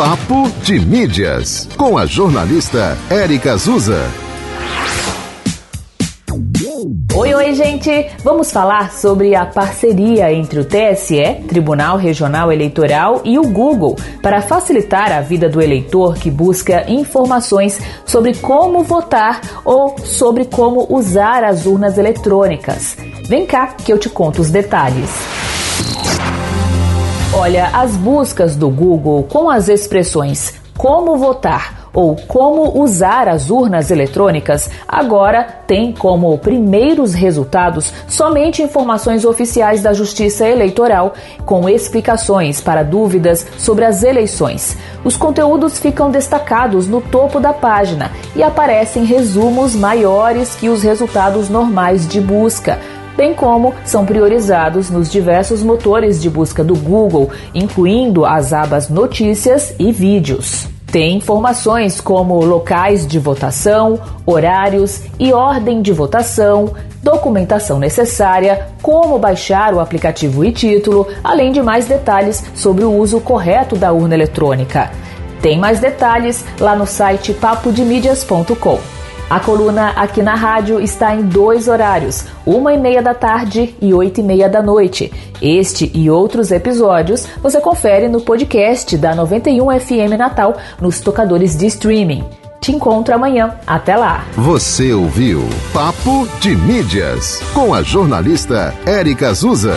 Papo de Mídias, com a jornalista Érica Azusa. Oi, oi, gente! Vamos falar sobre a parceria entre o TSE, Tribunal Regional Eleitoral, e o Google para facilitar a vida do eleitor que busca informações sobre como votar ou sobre como usar as urnas eletrônicas. Vem cá que eu te conto os detalhes. Olha, as buscas do Google com as expressões como votar ou como usar as urnas eletrônicas agora tem como primeiros resultados somente informações oficiais da Justiça Eleitoral com explicações para dúvidas sobre as eleições. Os conteúdos ficam destacados no topo da página e aparecem resumos maiores que os resultados normais de busca bem como são priorizados nos diversos motores de busca do Google, incluindo as abas Notícias e Vídeos. Tem informações como locais de votação, horários e ordem de votação, documentação necessária, como baixar o aplicativo e título, além de mais detalhes sobre o uso correto da urna eletrônica. Tem mais detalhes lá no site papodemídias.com. A coluna aqui na rádio está em dois horários, uma e meia da tarde e oito e meia da noite. Este e outros episódios você confere no podcast da 91 FM Natal nos tocadores de streaming. Te encontro amanhã. Até lá. Você ouviu Papo de Mídias com a jornalista Érica Azusa.